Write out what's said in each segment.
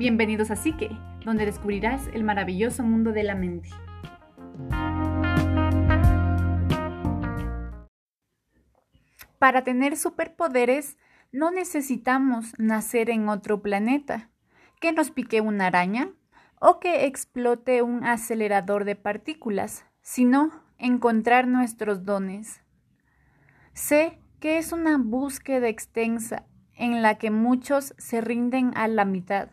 Bienvenidos a Psique, donde descubrirás el maravilloso mundo de la mente. Para tener superpoderes no necesitamos nacer en otro planeta, que nos pique una araña o que explote un acelerador de partículas, sino encontrar nuestros dones. Sé que es una búsqueda extensa en la que muchos se rinden a la mitad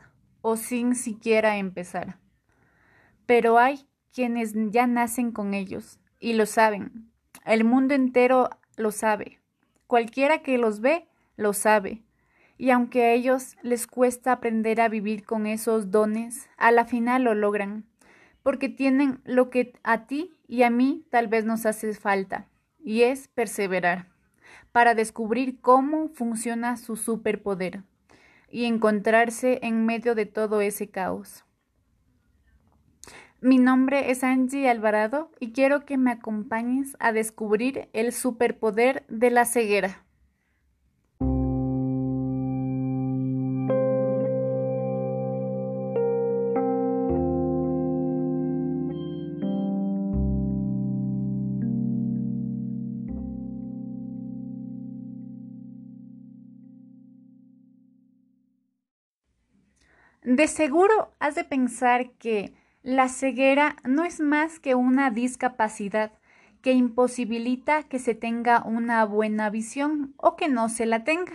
o sin siquiera empezar. Pero hay quienes ya nacen con ellos y lo saben. El mundo entero lo sabe. Cualquiera que los ve lo sabe. Y aunque a ellos les cuesta aprender a vivir con esos dones, a la final lo logran, porque tienen lo que a ti y a mí tal vez nos hace falta, y es perseverar, para descubrir cómo funciona su superpoder y encontrarse en medio de todo ese caos. Mi nombre es Angie Alvarado y quiero que me acompañes a descubrir el superpoder de la ceguera. De seguro has de pensar que la ceguera no es más que una discapacidad que imposibilita que se tenga una buena visión o que no se la tenga.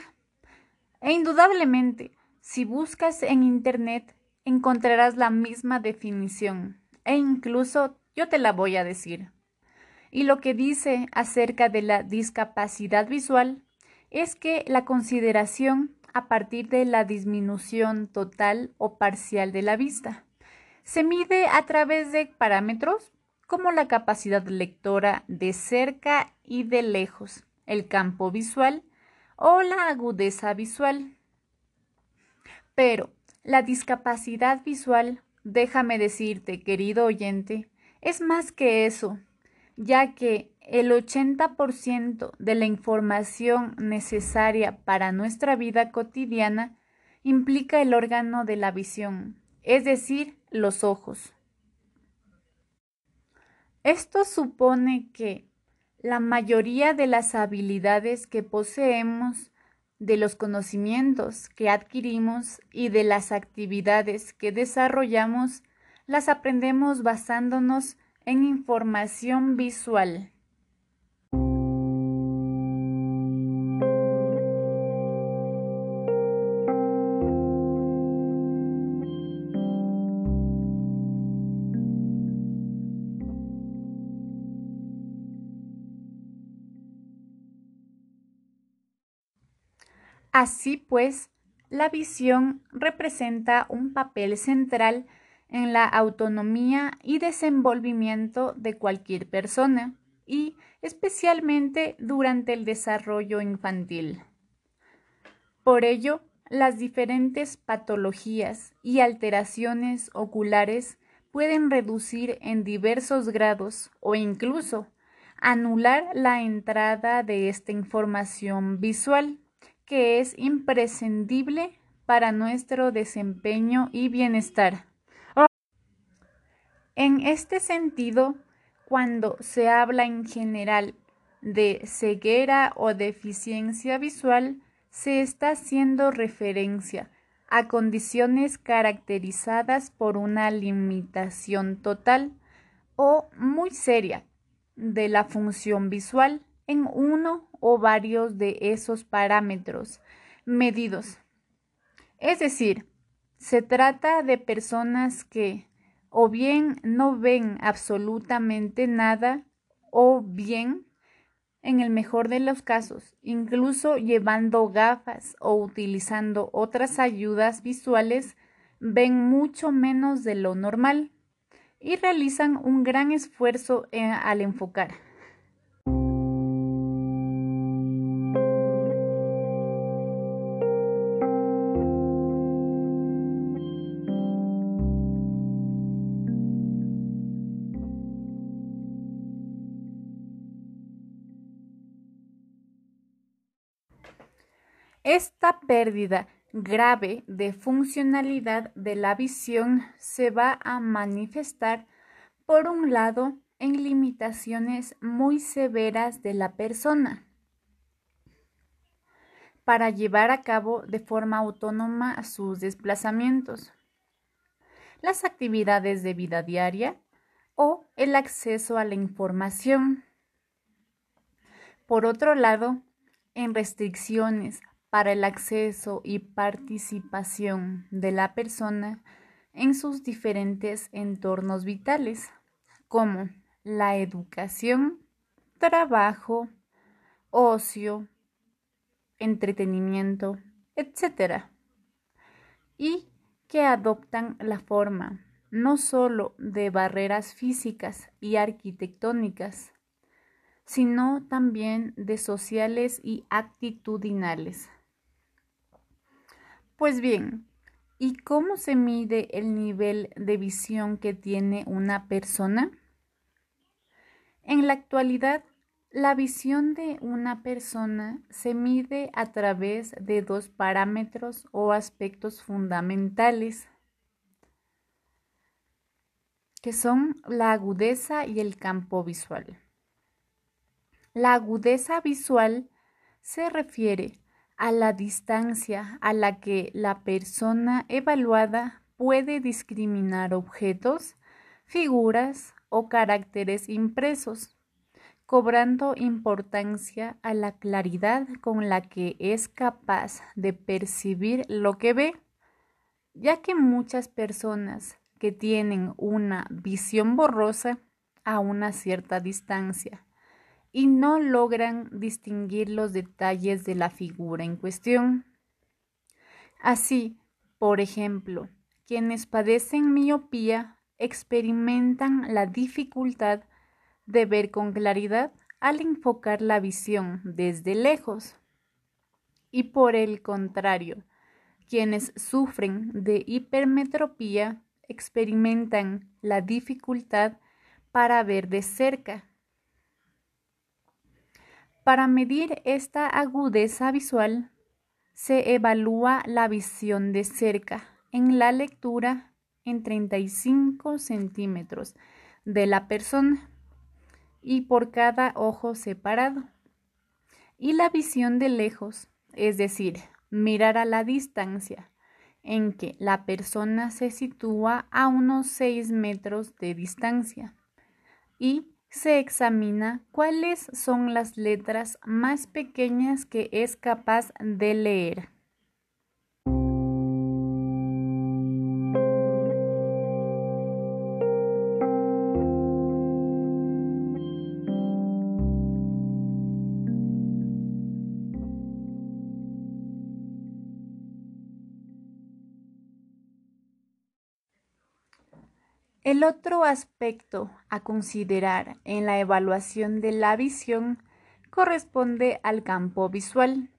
E indudablemente, si buscas en Internet, encontrarás la misma definición, e incluso yo te la voy a decir. Y lo que dice acerca de la discapacidad visual es que la consideración a partir de la disminución total o parcial de la vista. Se mide a través de parámetros como la capacidad lectora de cerca y de lejos, el campo visual o la agudeza visual. Pero la discapacidad visual, déjame decirte, querido oyente, es más que eso, ya que el 80% de la información necesaria para nuestra vida cotidiana implica el órgano de la visión, es decir, los ojos. Esto supone que la mayoría de las habilidades que poseemos, de los conocimientos que adquirimos y de las actividades que desarrollamos, las aprendemos basándonos en información visual. Así pues, la visión representa un papel central en la autonomía y desenvolvimiento de cualquier persona y especialmente durante el desarrollo infantil. Por ello, las diferentes patologías y alteraciones oculares pueden reducir en diversos grados o incluso anular la entrada de esta información visual que es imprescindible para nuestro desempeño y bienestar. En este sentido, cuando se habla en general de ceguera o deficiencia visual, se está haciendo referencia a condiciones caracterizadas por una limitación total o muy seria de la función visual en uno o varios de esos parámetros medidos. Es decir, se trata de personas que o bien no ven absolutamente nada o bien, en el mejor de los casos, incluso llevando gafas o utilizando otras ayudas visuales, ven mucho menos de lo normal y realizan un gran esfuerzo al enfocar. Esta pérdida grave de funcionalidad de la visión se va a manifestar, por un lado, en limitaciones muy severas de la persona para llevar a cabo de forma autónoma sus desplazamientos, las actividades de vida diaria o el acceso a la información. Por otro lado, en restricciones para el acceso y participación de la persona en sus diferentes entornos vitales, como la educación, trabajo, ocio, entretenimiento, etc. Y que adoptan la forma no sólo de barreras físicas y arquitectónicas, sino también de sociales y actitudinales. Pues bien, ¿y cómo se mide el nivel de visión que tiene una persona? En la actualidad, la visión de una persona se mide a través de dos parámetros o aspectos fundamentales, que son la agudeza y el campo visual. La agudeza visual se refiere a la distancia a la que la persona evaluada puede discriminar objetos, figuras, o caracteres impresos, cobrando importancia a la claridad con la que es capaz de percibir lo que ve, ya que muchas personas que tienen una visión borrosa a una cierta distancia y no logran distinguir los detalles de la figura en cuestión. Así, por ejemplo, quienes padecen miopía experimentan la dificultad de ver con claridad al enfocar la visión desde lejos. Y por el contrario, quienes sufren de hipermetropía experimentan la dificultad para ver de cerca. Para medir esta agudeza visual, se evalúa la visión de cerca en la lectura en 35 centímetros de la persona y por cada ojo separado. Y la visión de lejos, es decir, mirar a la distancia en que la persona se sitúa a unos 6 metros de distancia y se examina cuáles son las letras más pequeñas que es capaz de leer. El otro aspecto a considerar en la evaluación de la visión corresponde al campo visual.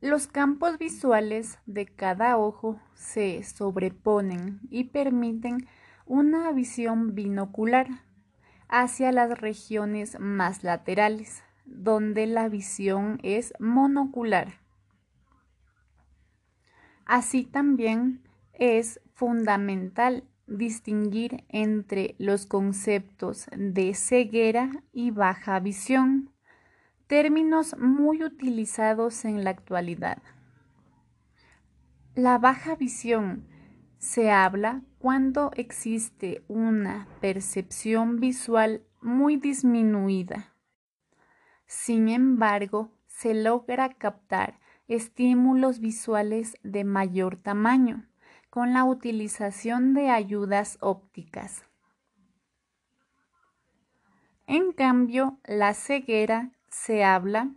Los campos visuales de cada ojo se sobreponen y permiten una visión binocular hacia las regiones más laterales, donde la visión es monocular. Así también es fundamental distinguir entre los conceptos de ceguera y baja visión, términos muy utilizados en la actualidad. La baja visión se habla cuando existe una percepción visual muy disminuida. Sin embargo, se logra captar estímulos visuales de mayor tamaño con la utilización de ayudas ópticas. En cambio, la ceguera se habla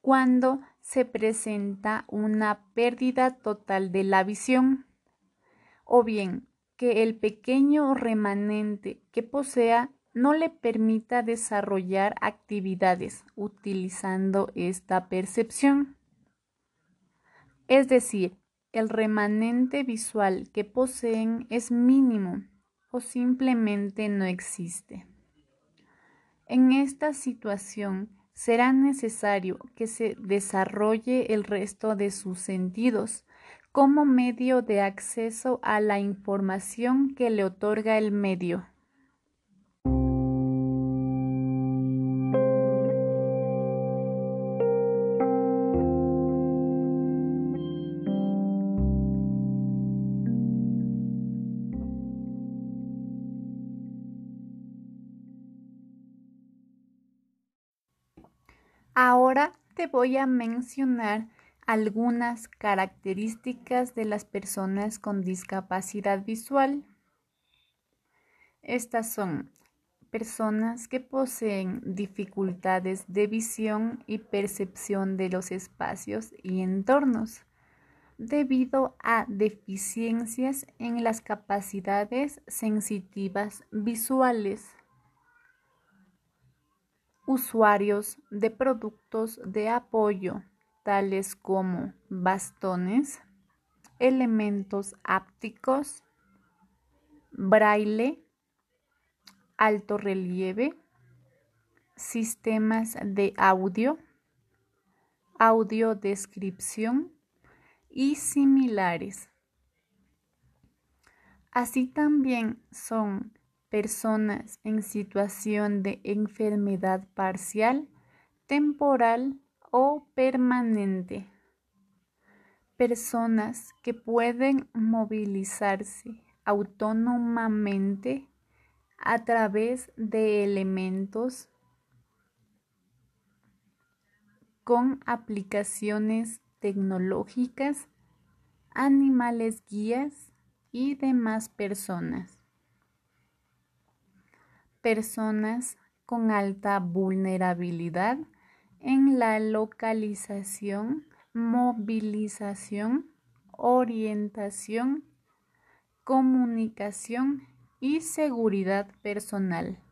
cuando se presenta una pérdida total de la visión o bien que el pequeño remanente que posea no le permita desarrollar actividades utilizando esta percepción. Es decir, el remanente visual que poseen es mínimo o simplemente no existe. En esta situación será necesario que se desarrolle el resto de sus sentidos, como medio de acceso a la información que le otorga el medio. Te voy a mencionar algunas características de las personas con discapacidad visual. Estas son personas que poseen dificultades de visión y percepción de los espacios y entornos debido a deficiencias en las capacidades sensitivas visuales usuarios de productos de apoyo tales como bastones, elementos ápticos, braille, alto relieve, sistemas de audio, audiodescripción y similares. Así también son personas en situación de enfermedad parcial, temporal o permanente. Personas que pueden movilizarse autónomamente a través de elementos con aplicaciones tecnológicas, animales guías y demás personas personas con alta vulnerabilidad en la localización, movilización, orientación, comunicación y seguridad personal.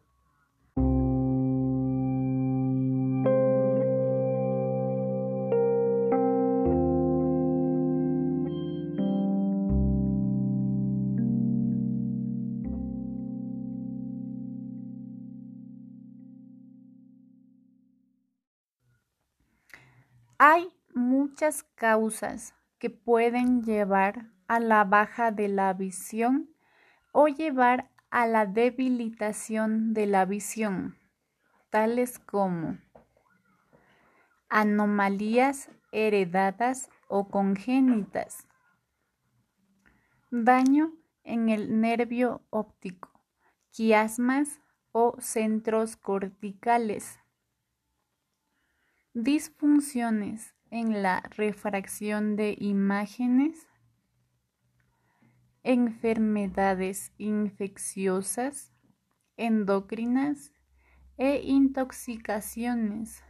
Muchas causas que pueden llevar a la baja de la visión o llevar a la debilitación de la visión, tales como anomalías heredadas o congénitas, daño en el nervio óptico, quiasmas o centros corticales, disfunciones en la refracción de imágenes, enfermedades infecciosas, endocrinas e intoxicaciones,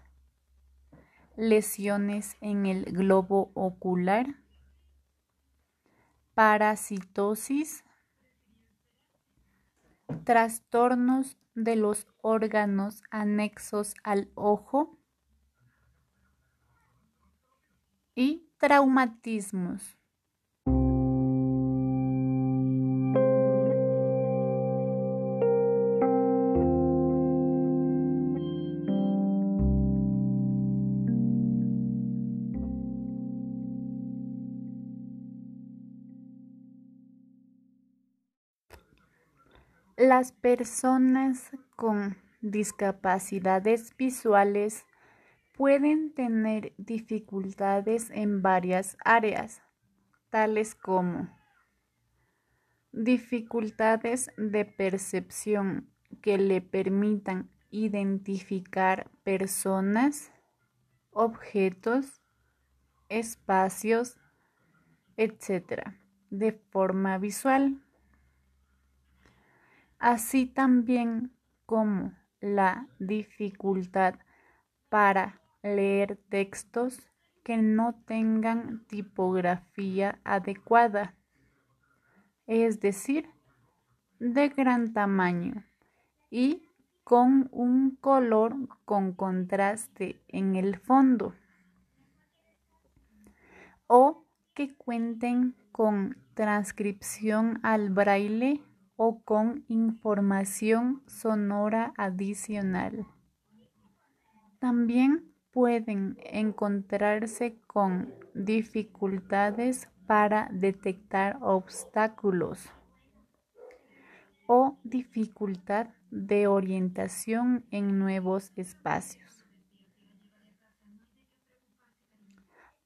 lesiones en el globo ocular, parasitosis, trastornos de los órganos anexos al ojo, y traumatismos. Las personas con discapacidades visuales pueden tener dificultades en varias áreas, tales como dificultades de percepción que le permitan identificar personas, objetos, espacios, etc., de forma visual, así también como la dificultad para leer textos que no tengan tipografía adecuada, es decir, de gran tamaño y con un color con contraste en el fondo o que cuenten con transcripción al braille o con información sonora adicional. También pueden encontrarse con dificultades para detectar obstáculos o dificultad de orientación en nuevos espacios.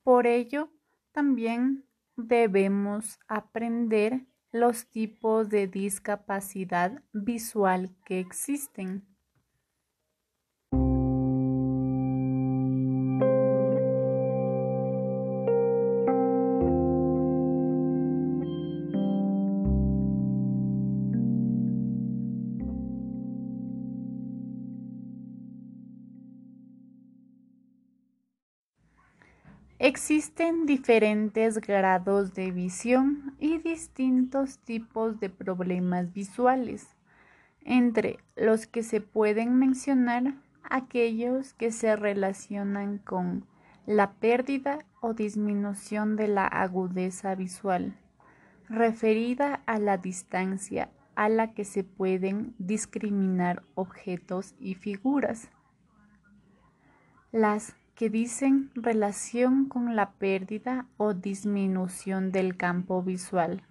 Por ello, también debemos aprender los tipos de discapacidad visual que existen. Existen diferentes grados de visión y distintos tipos de problemas visuales, entre los que se pueden mencionar aquellos que se relacionan con la pérdida o disminución de la agudeza visual, referida a la distancia a la que se pueden discriminar objetos y figuras. Las que dicen relación con la pérdida o disminución del campo visual,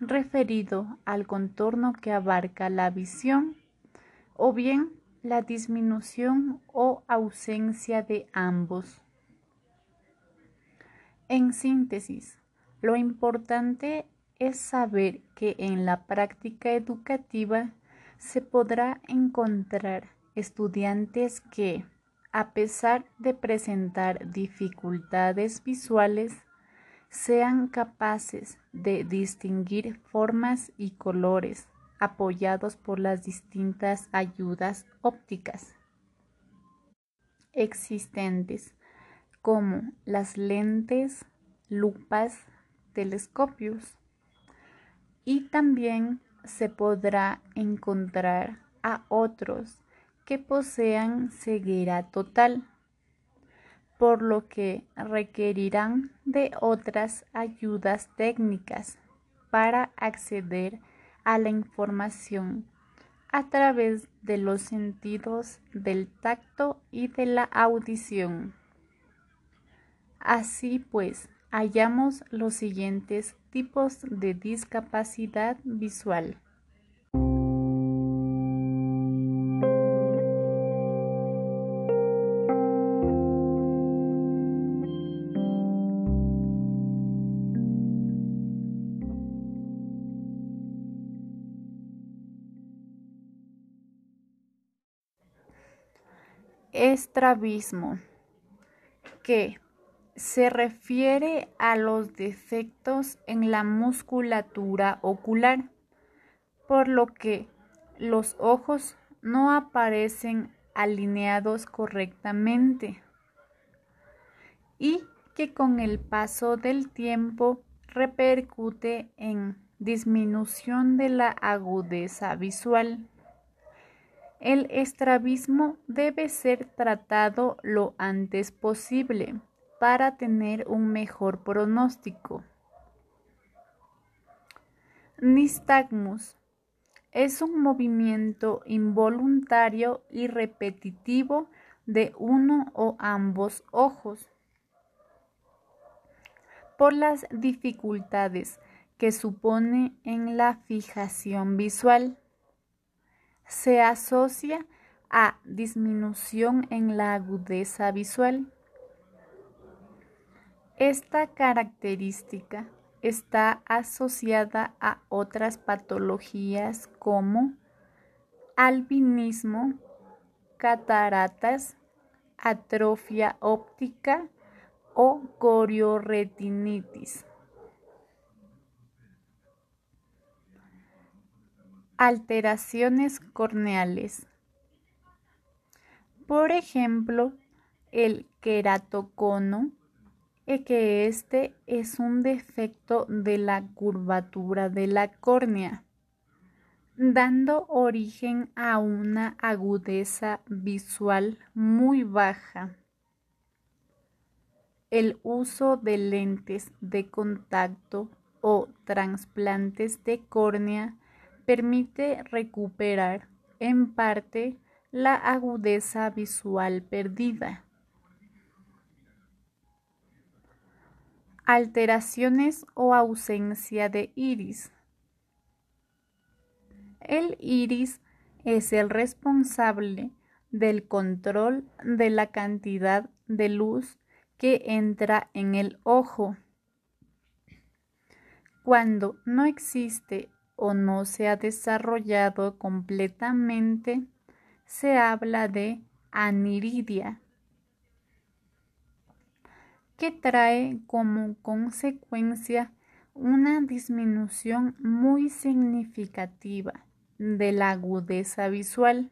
referido al contorno que abarca la visión, o bien la disminución o ausencia de ambos. En síntesis, lo importante es saber que en la práctica educativa se podrá encontrar estudiantes que, a pesar de presentar dificultades visuales, sean capaces de distinguir formas y colores apoyados por las distintas ayudas ópticas existentes, como las lentes, lupas, telescopios. Y también se podrá encontrar a otros que posean ceguera total, por lo que requerirán de otras ayudas técnicas para acceder a la información a través de los sentidos del tacto y de la audición. Así pues, hallamos los siguientes tipos de discapacidad visual. Estrabismo, que se refiere a los defectos en la musculatura ocular, por lo que los ojos no aparecen alineados correctamente y que con el paso del tiempo repercute en disminución de la agudeza visual. El estrabismo debe ser tratado lo antes posible para tener un mejor pronóstico. Nistagmus es un movimiento involuntario y repetitivo de uno o ambos ojos. Por las dificultades que supone en la fijación visual se asocia a disminución en la agudeza visual. Esta característica está asociada a otras patologías como albinismo, cataratas, atrofia óptica o corioretinitis. Alteraciones corneales. Por ejemplo, el queratocono, eh, que este es un defecto de la curvatura de la córnea, dando origen a una agudeza visual muy baja. El uso de lentes de contacto o trasplantes de córnea permite recuperar en parte la agudeza visual perdida. Alteraciones o ausencia de iris. El iris es el responsable del control de la cantidad de luz que entra en el ojo. Cuando no existe o no se ha desarrollado completamente, se habla de aniridia, que trae como consecuencia una disminución muy significativa de la agudeza visual.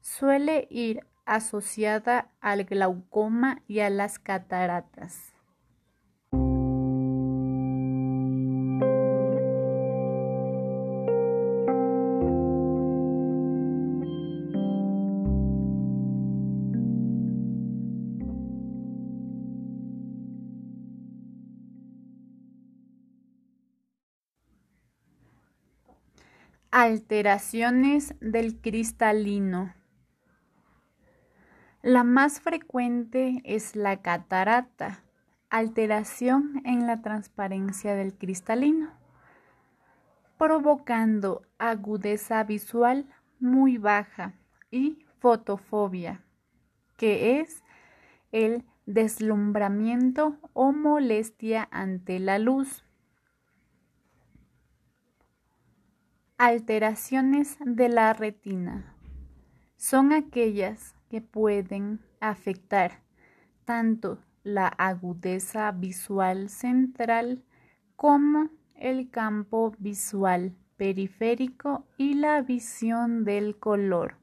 Suele ir asociada al glaucoma y a las cataratas. Alteraciones del cristalino. La más frecuente es la catarata, alteración en la transparencia del cristalino, provocando agudeza visual muy baja y fotofobia, que es el deslumbramiento o molestia ante la luz. Alteraciones de la retina son aquellas que pueden afectar tanto la agudeza visual central como el campo visual periférico y la visión del color.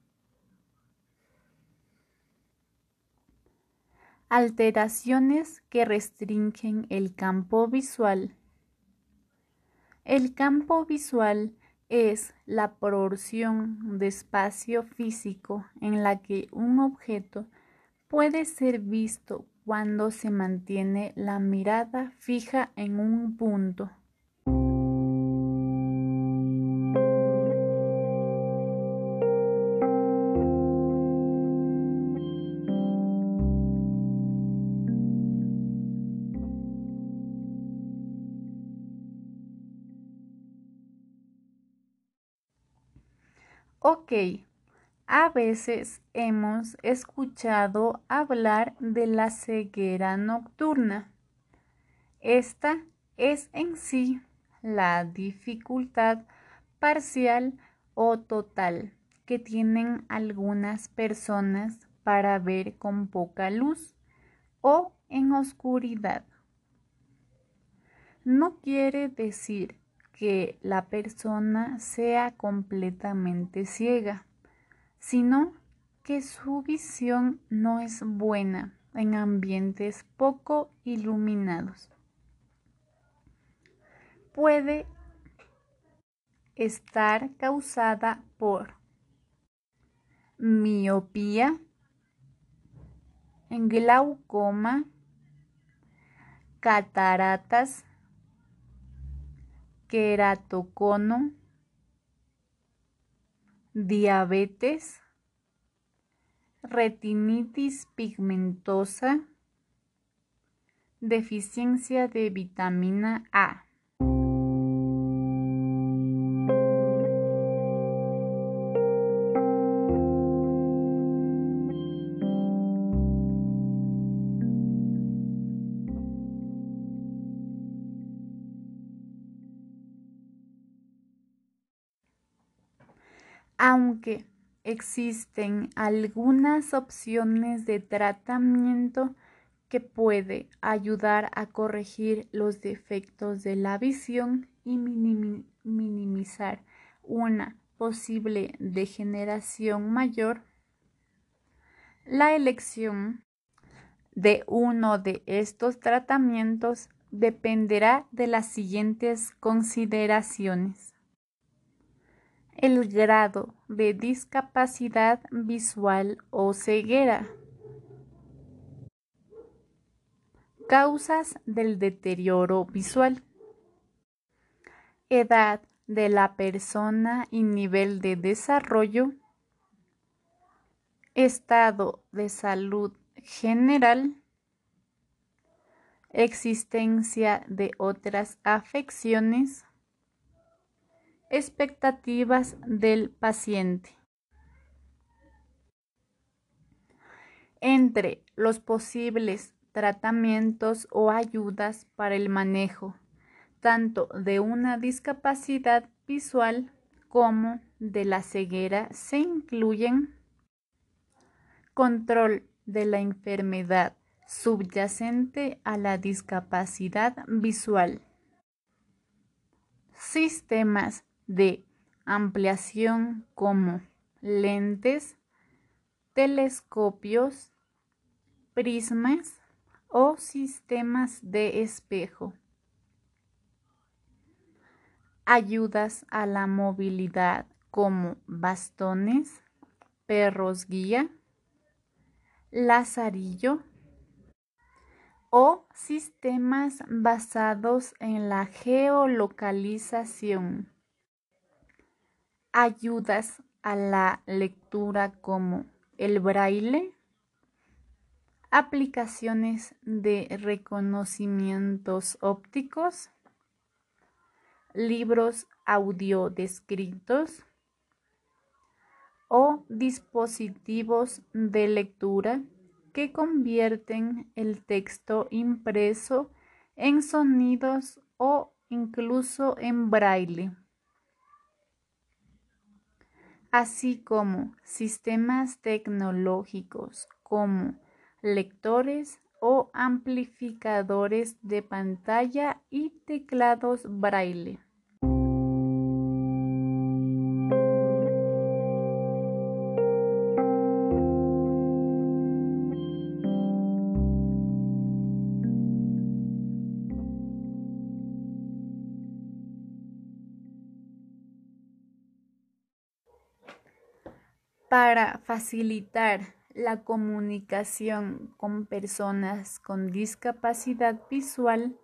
Alteraciones que restringen el campo visual. El campo visual es la porción de espacio físico en la que un objeto puede ser visto cuando se mantiene la mirada fija en un punto. A veces hemos escuchado hablar de la ceguera nocturna. Esta es en sí la dificultad parcial o total que tienen algunas personas para ver con poca luz o en oscuridad. No quiere decir que la persona sea completamente ciega, sino que su visión no es buena en ambientes poco iluminados. Puede estar causada por miopía, glaucoma, cataratas, queratocono, diabetes, retinitis pigmentosa, deficiencia de vitamina A. Aunque existen algunas opciones de tratamiento que puede ayudar a corregir los defectos de la visión y minimizar una posible degeneración mayor, la elección de uno de estos tratamientos dependerá de las siguientes consideraciones el grado de discapacidad visual o ceguera. Causas del deterioro visual. Edad de la persona y nivel de desarrollo. Estado de salud general. existencia de otras afecciones, expectativas del paciente. Entre los posibles tratamientos o ayudas para el manejo tanto de una discapacidad visual como de la ceguera se incluyen control de la enfermedad subyacente a la discapacidad visual, sistemas de ampliación como lentes, telescopios, prismas o sistemas de espejo. Ayudas a la movilidad como bastones, perros guía, lazarillo o sistemas basados en la geolocalización. Ayudas a la lectura como el braille, aplicaciones de reconocimientos ópticos, libros audio descritos o dispositivos de lectura que convierten el texto impreso en sonidos o incluso en braille, así como sistemas tecnológicos como lectores o amplificadores de pantalla y teclados braille. Para facilitar la comunicación con personas con discapacidad visual,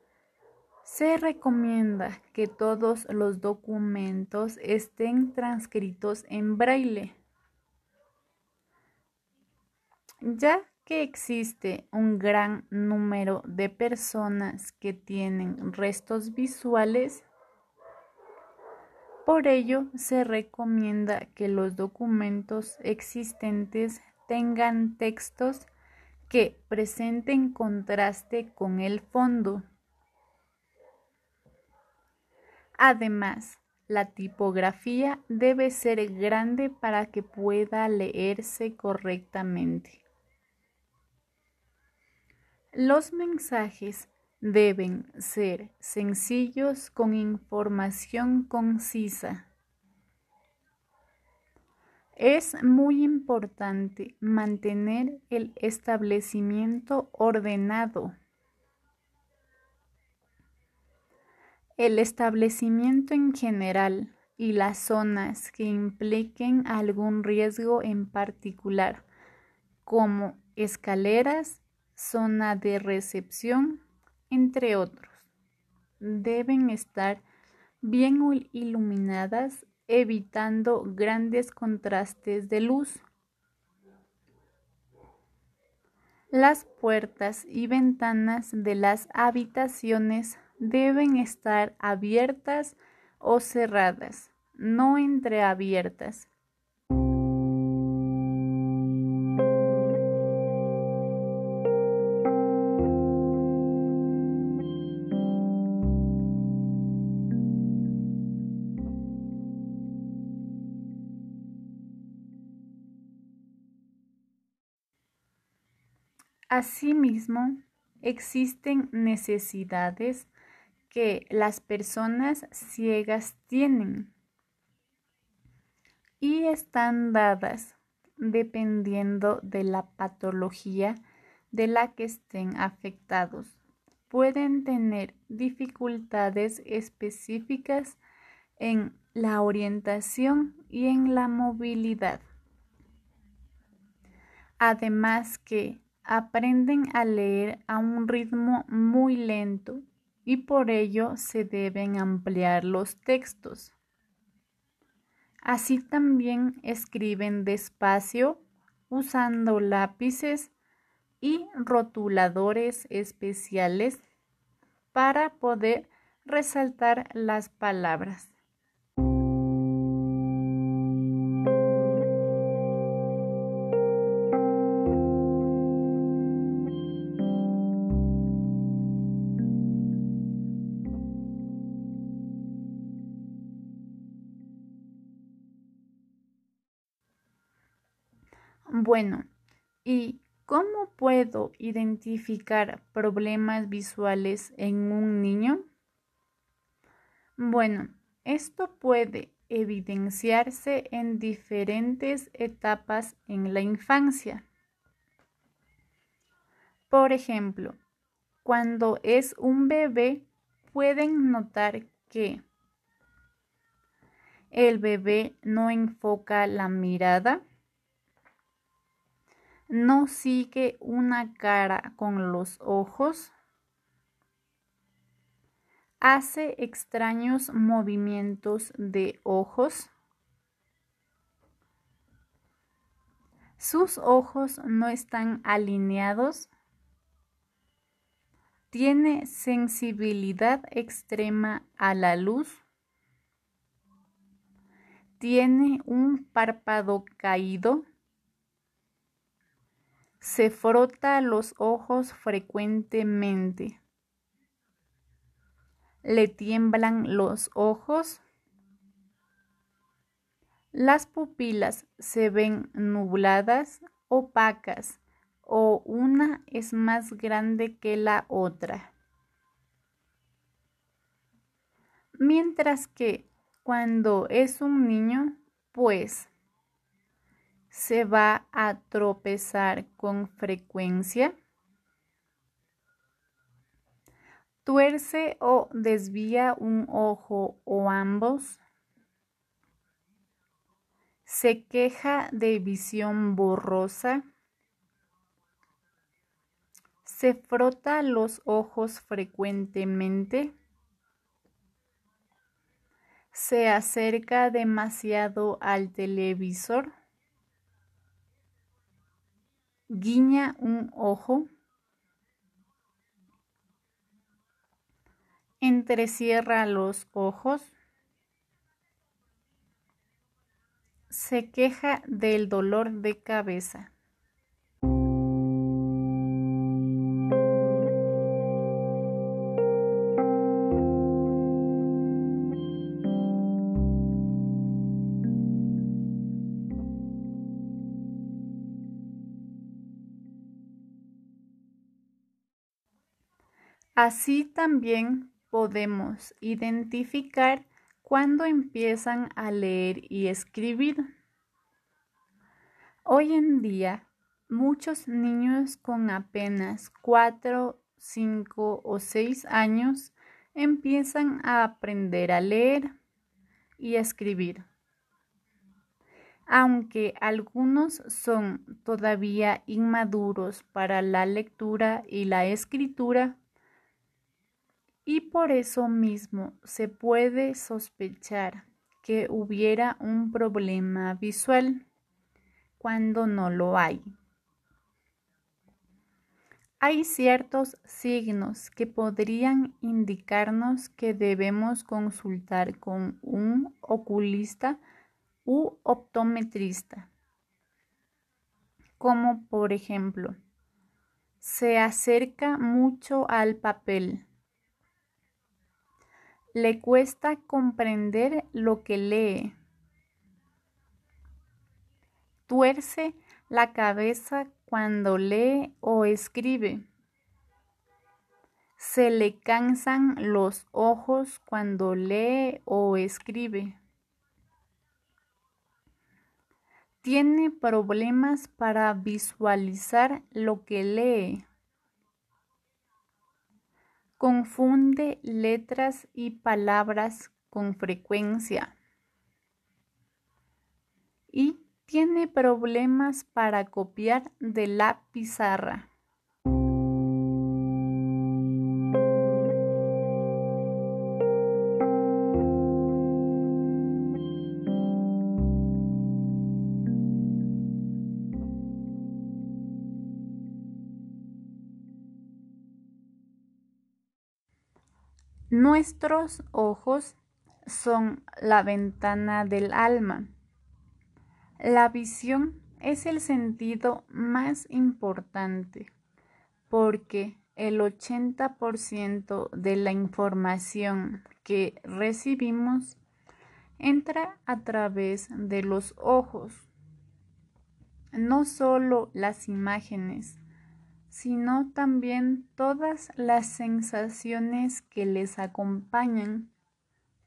se recomienda que todos los documentos estén transcritos en braille, ya que existe un gran número de personas que tienen restos visuales por ello, se recomienda que los documentos existentes tengan textos que presenten contraste con el fondo. Además, la tipografía debe ser grande para que pueda leerse correctamente. Los mensajes deben ser sencillos con información concisa. Es muy importante mantener el establecimiento ordenado. El establecimiento en general y las zonas que impliquen algún riesgo en particular, como escaleras, zona de recepción, entre otros. Deben estar bien iluminadas, evitando grandes contrastes de luz. Las puertas y ventanas de las habitaciones deben estar abiertas o cerradas, no entreabiertas. Asimismo, existen necesidades que las personas ciegas tienen y están dadas dependiendo de la patología de la que estén afectados. Pueden tener dificultades específicas en la orientación y en la movilidad. Además que aprenden a leer a un ritmo muy lento y por ello se deben ampliar los textos. Así también escriben despacio usando lápices y rotuladores especiales para poder resaltar las palabras. Bueno, ¿y cómo puedo identificar problemas visuales en un niño? Bueno, esto puede evidenciarse en diferentes etapas en la infancia. Por ejemplo, cuando es un bebé pueden notar que el bebé no enfoca la mirada, no sigue una cara con los ojos, hace extraños movimientos de ojos, sus ojos no están alineados, tiene sensibilidad extrema a la luz, tiene un párpado caído, se frota los ojos frecuentemente. Le tiemblan los ojos. Las pupilas se ven nubladas, opacas o una es más grande que la otra. Mientras que cuando es un niño, pues se va a tropezar con frecuencia? ¿Tuerce o desvía un ojo o ambos? ¿Se queja de visión borrosa? ¿Se frota los ojos frecuentemente? ¿Se acerca demasiado al televisor? Guiña un ojo, entrecierra los ojos, se queja del dolor de cabeza. Así también podemos identificar cuando empiezan a leer y escribir. Hoy en día, muchos niños con apenas 4, 5 o 6 años empiezan a aprender a leer y escribir. Aunque algunos son todavía inmaduros para la lectura y la escritura, y por eso mismo se puede sospechar que hubiera un problema visual cuando no lo hay. Hay ciertos signos que podrían indicarnos que debemos consultar con un oculista u optometrista, como por ejemplo, se acerca mucho al papel, le cuesta comprender lo que lee. Tuerce la cabeza cuando lee o escribe. Se le cansan los ojos cuando lee o escribe. Tiene problemas para visualizar lo que lee confunde letras y palabras con frecuencia y tiene problemas para copiar de la pizarra. Nuestros ojos son la ventana del alma. La visión es el sentido más importante porque el 80% de la información que recibimos entra a través de los ojos. No solo las imágenes, sino también todas las sensaciones que les acompañan.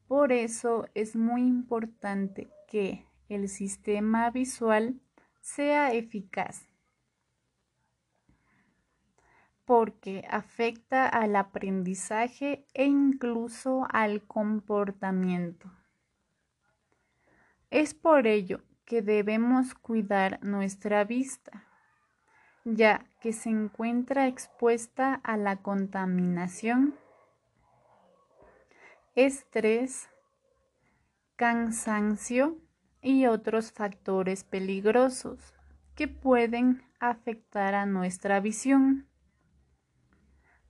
Por eso es muy importante que el sistema visual sea eficaz, porque afecta al aprendizaje e incluso al comportamiento. Es por ello que debemos cuidar nuestra vista, ya que se encuentra expuesta a la contaminación, estrés, cansancio, y otros factores peligrosos que pueden afectar a nuestra visión.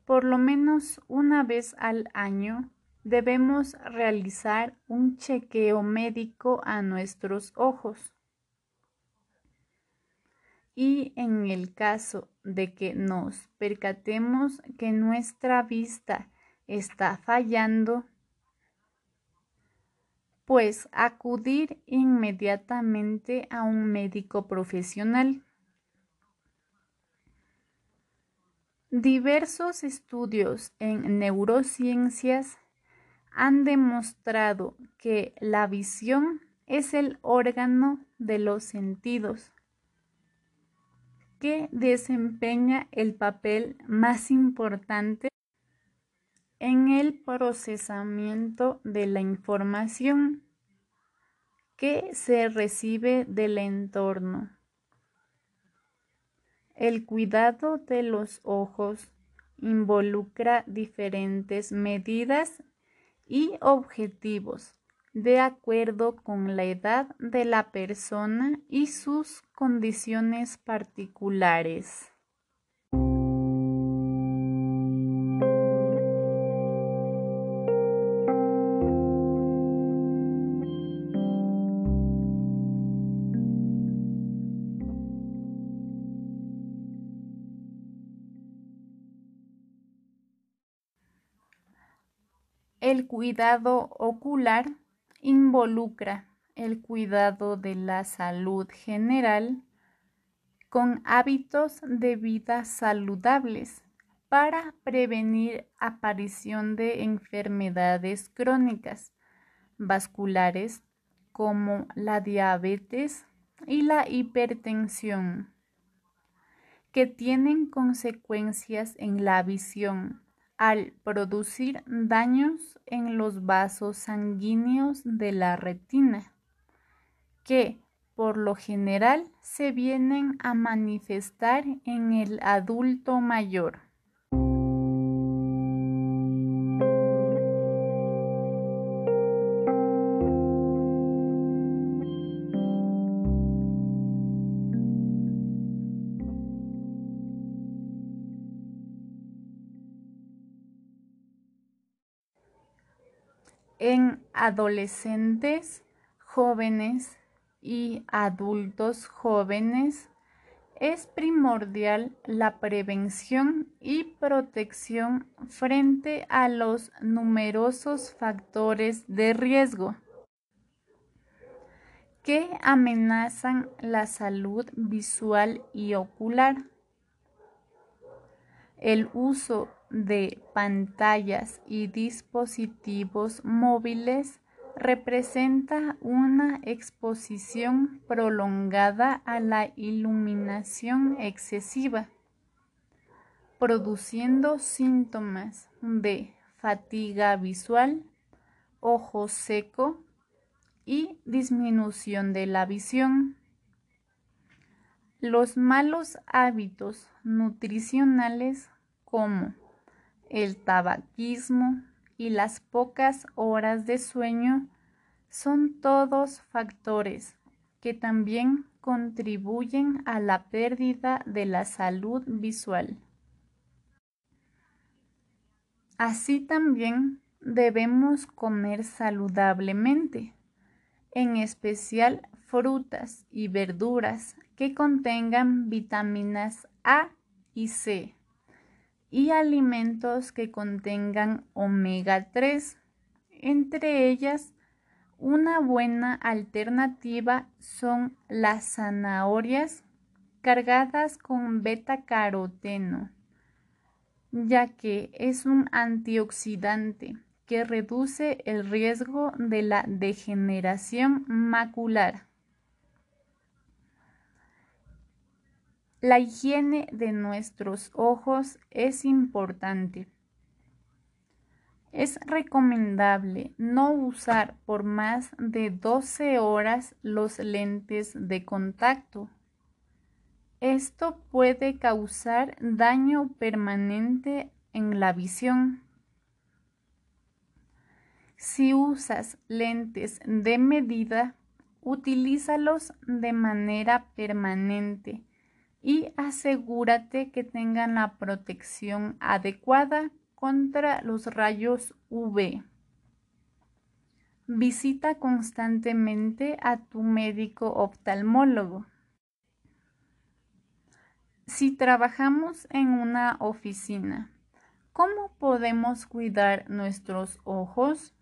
Por lo menos una vez al año debemos realizar un chequeo médico a nuestros ojos. Y en el caso de que nos percatemos que nuestra vista está fallando, pues acudir inmediatamente a un médico profesional. Diversos estudios en neurociencias han demostrado que la visión es el órgano de los sentidos que desempeña el papel más importante en el procesamiento de la información que se recibe del entorno. El cuidado de los ojos involucra diferentes medidas y objetivos de acuerdo con la edad de la persona y sus condiciones particulares. El cuidado ocular involucra el cuidado de la salud general con hábitos de vida saludables para prevenir aparición de enfermedades crónicas vasculares como la diabetes y la hipertensión, que tienen consecuencias en la visión al producir daños en los vasos sanguíneos de la retina, que por lo general se vienen a manifestar en el adulto mayor. en adolescentes, jóvenes y adultos jóvenes es primordial la prevención y protección frente a los numerosos factores de riesgo que amenazan la salud visual y ocular. El uso de pantallas y dispositivos móviles representa una exposición prolongada a la iluminación excesiva, produciendo síntomas de fatiga visual, ojo seco y disminución de la visión. Los malos hábitos nutricionales como el tabaquismo y las pocas horas de sueño son todos factores que también contribuyen a la pérdida de la salud visual. Así también debemos comer saludablemente, en especial frutas y verduras que contengan vitaminas A y C y alimentos que contengan omega 3. Entre ellas, una buena alternativa son las zanahorias cargadas con beta caroteno, ya que es un antioxidante que reduce el riesgo de la degeneración macular. La higiene de nuestros ojos es importante. Es recomendable no usar por más de 12 horas los lentes de contacto. Esto puede causar daño permanente en la visión. Si usas lentes de medida, utilízalos de manera permanente y asegúrate que tengan la protección adecuada contra los rayos UV. Visita constantemente a tu médico oftalmólogo. Si trabajamos en una oficina, ¿cómo podemos cuidar nuestros ojos?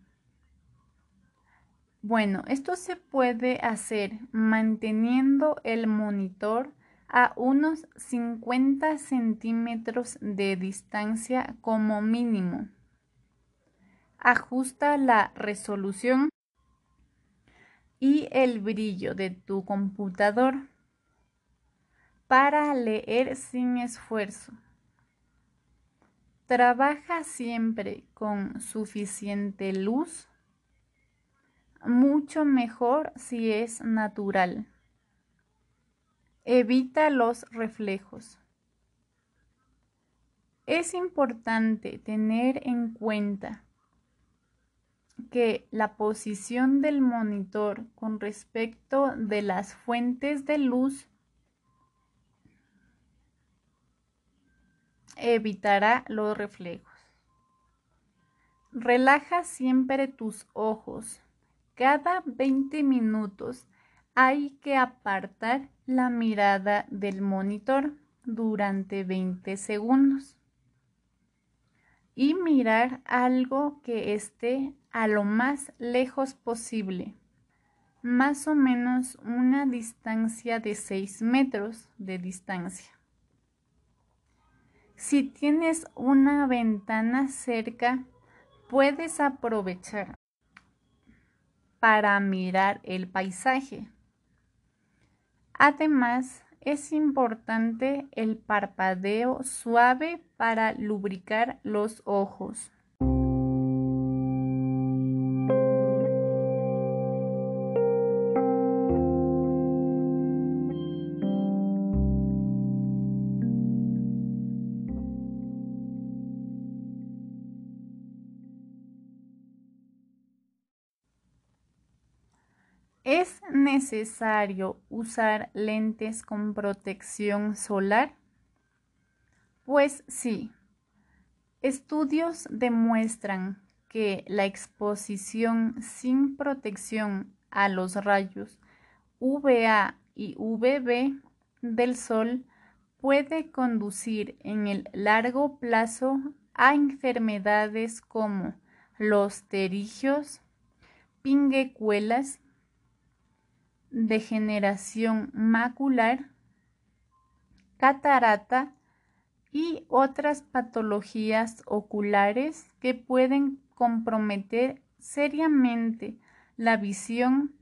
Bueno, esto se puede hacer manteniendo el monitor a unos 50 centímetros de distancia como mínimo. Ajusta la resolución y el brillo de tu computador para leer sin esfuerzo. Trabaja siempre con suficiente luz, mucho mejor si es natural. Evita los reflejos. Es importante tener en cuenta que la posición del monitor con respecto de las fuentes de luz evitará los reflejos. Relaja siempre tus ojos. Cada 20 minutos hay que apartar la mirada del monitor durante 20 segundos y mirar algo que esté a lo más lejos posible, más o menos una distancia de 6 metros de distancia. Si tienes una ventana cerca, puedes aprovechar para mirar el paisaje Además, es importante el parpadeo suave para lubricar los ojos. Necesario usar lentes con protección solar? Pues sí. Estudios demuestran que la exposición sin protección a los rayos UVA y UVB del sol puede conducir en el largo plazo a enfermedades como los terigios, pinguecuelas, degeneración macular, catarata y otras patologías oculares que pueden comprometer seriamente la visión.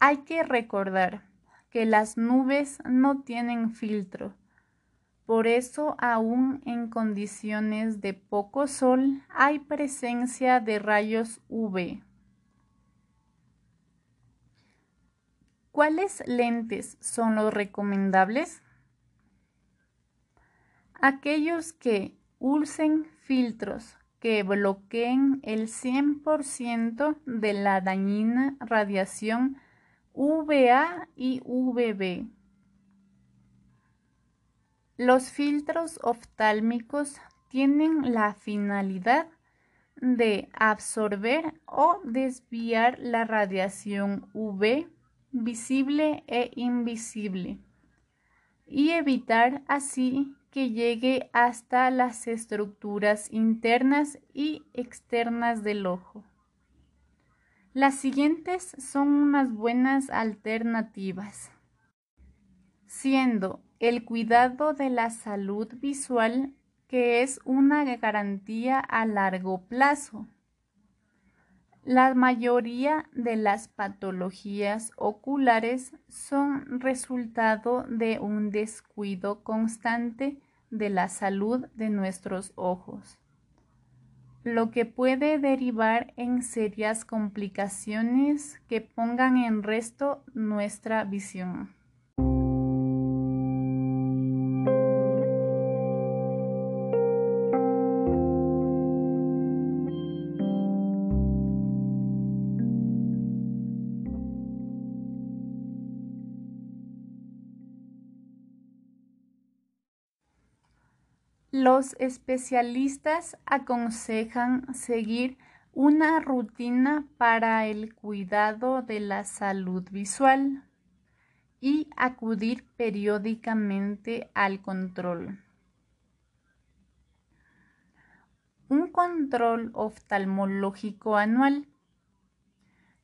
Hay que recordar que las nubes no tienen filtro. Por eso, aún en condiciones de poco sol, hay presencia de rayos UV. ¿Cuáles lentes son los recomendables? Aquellos que usen filtros que bloqueen el 100% de la dañina radiación UVA y UVB. Los filtros oftálmicos tienen la finalidad de absorber o desviar la radiación UV visible e invisible y evitar así que llegue hasta las estructuras internas y externas del ojo. Las siguientes son unas buenas alternativas, siendo el cuidado de la salud visual que es una garantía a largo plazo. La mayoría de las patologías oculares son resultado de un descuido constante de la salud de nuestros ojos, lo que puede derivar en serias complicaciones que pongan en resto nuestra visión. Los especialistas aconsejan seguir una rutina para el cuidado de la salud visual y acudir periódicamente al control. Un control oftalmológico anual,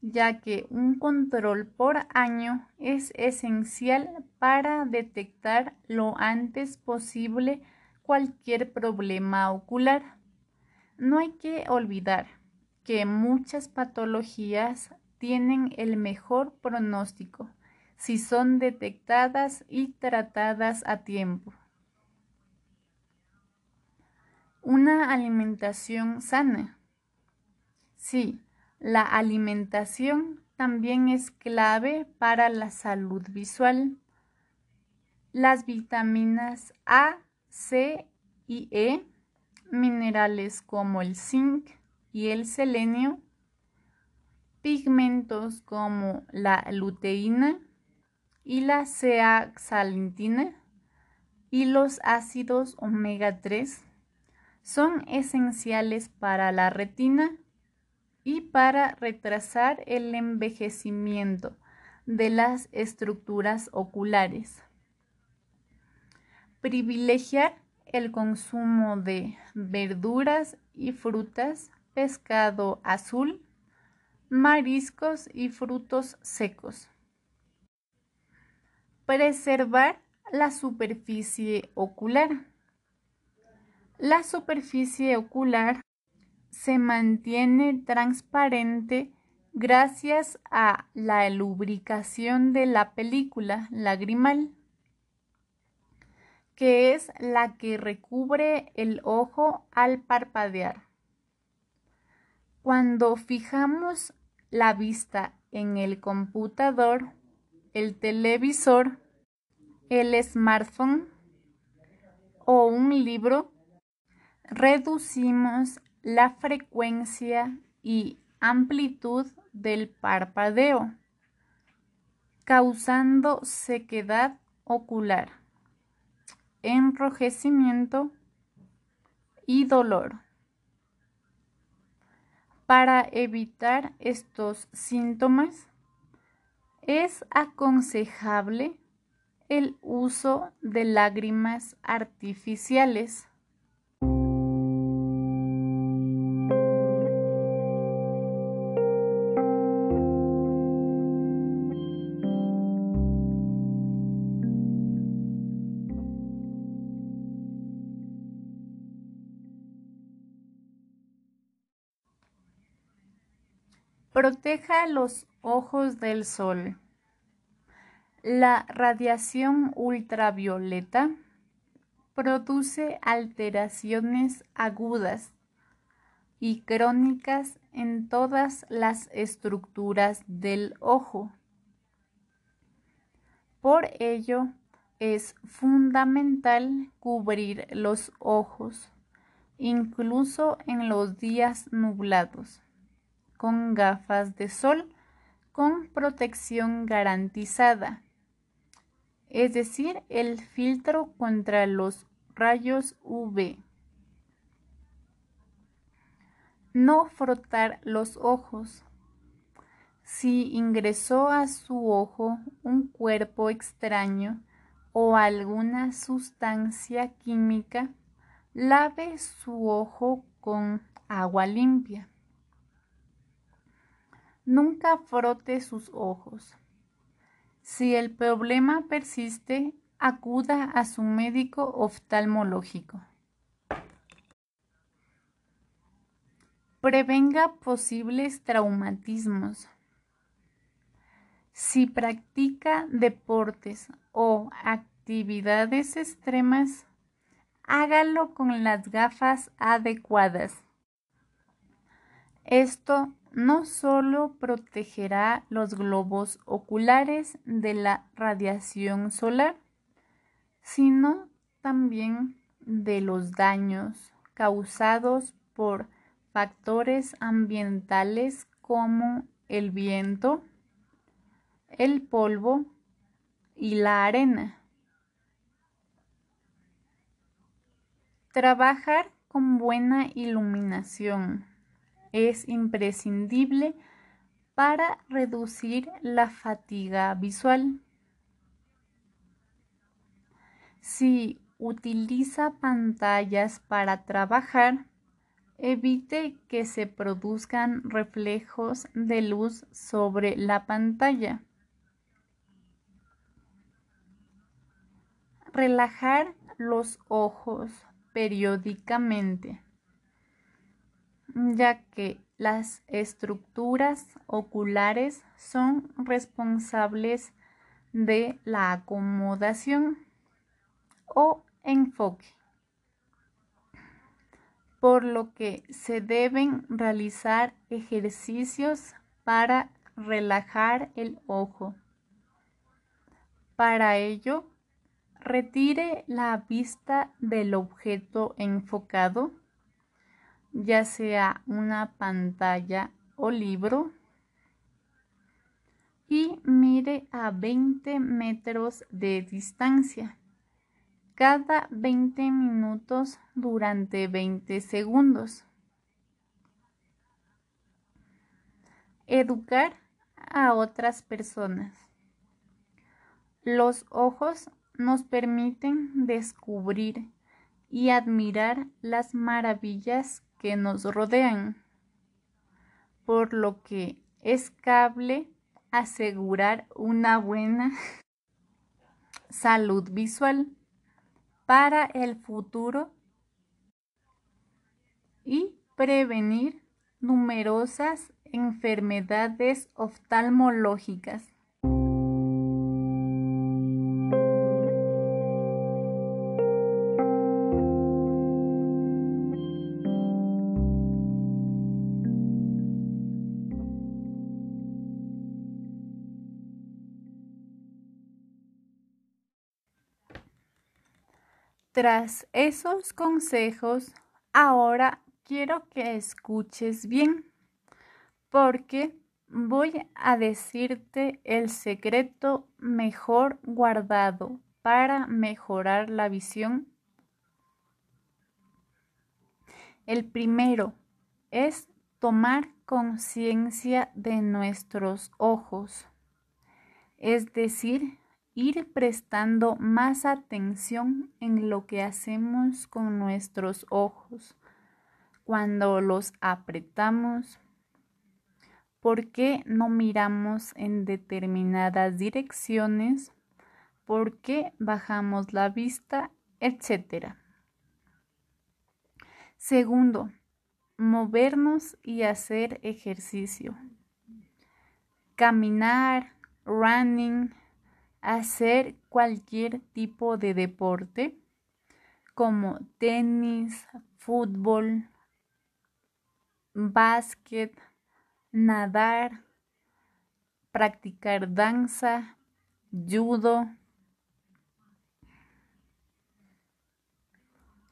ya que un control por año es esencial para detectar lo antes posible cualquier problema ocular. No hay que olvidar que muchas patologías tienen el mejor pronóstico si son detectadas y tratadas a tiempo. Una alimentación sana. Sí, la alimentación también es clave para la salud visual. Las vitaminas A, C y E, minerales como el zinc y el selenio, pigmentos como la luteína y la zeaxantina y los ácidos omega 3 son esenciales para la retina y para retrasar el envejecimiento de las estructuras oculares privilegiar el consumo de verduras y frutas, pescado azul, mariscos y frutos secos. Preservar la superficie ocular. La superficie ocular se mantiene transparente gracias a la lubricación de la película lagrimal que es la que recubre el ojo al parpadear. Cuando fijamos la vista en el computador, el televisor, el smartphone o un libro, reducimos la frecuencia y amplitud del parpadeo, causando sequedad ocular enrojecimiento y dolor. Para evitar estos síntomas, es aconsejable el uso de lágrimas artificiales Proteja los ojos del sol. La radiación ultravioleta produce alteraciones agudas y crónicas en todas las estructuras del ojo. Por ello, es fundamental cubrir los ojos, incluso en los días nublados con gafas de sol con protección garantizada, es decir, el filtro contra los rayos UV. No frotar los ojos. Si ingresó a su ojo un cuerpo extraño o alguna sustancia química, lave su ojo con agua limpia. Nunca frote sus ojos. Si el problema persiste, acuda a su médico oftalmológico. Prevenga posibles traumatismos. Si practica deportes o actividades extremas, hágalo con las gafas adecuadas. Esto no solo protegerá los globos oculares de la radiación solar, sino también de los daños causados por factores ambientales como el viento, el polvo y la arena. Trabajar con buena iluminación es imprescindible para reducir la fatiga visual. Si utiliza pantallas para trabajar, evite que se produzcan reflejos de luz sobre la pantalla. Relajar los ojos periódicamente ya que las estructuras oculares son responsables de la acomodación o enfoque, por lo que se deben realizar ejercicios para relajar el ojo. Para ello, retire la vista del objeto enfocado ya sea una pantalla o libro y mire a 20 metros de distancia cada 20 minutos durante 20 segundos. Educar a otras personas. Los ojos nos permiten descubrir y admirar las maravillas que nos rodean, por lo que es cable asegurar una buena salud visual para el futuro y prevenir numerosas enfermedades oftalmológicas. Tras esos consejos, ahora quiero que escuches bien, porque voy a decirte el secreto mejor guardado para mejorar la visión. El primero es tomar conciencia de nuestros ojos, es decir, ir prestando más atención en lo que hacemos con nuestros ojos cuando los apretamos. ¿Por qué no miramos en determinadas direcciones? ¿Por qué bajamos la vista? Etcétera. Segundo, movernos y hacer ejercicio. Caminar, running, hacer cualquier tipo de deporte como tenis, fútbol, básquet, nadar, practicar danza, judo.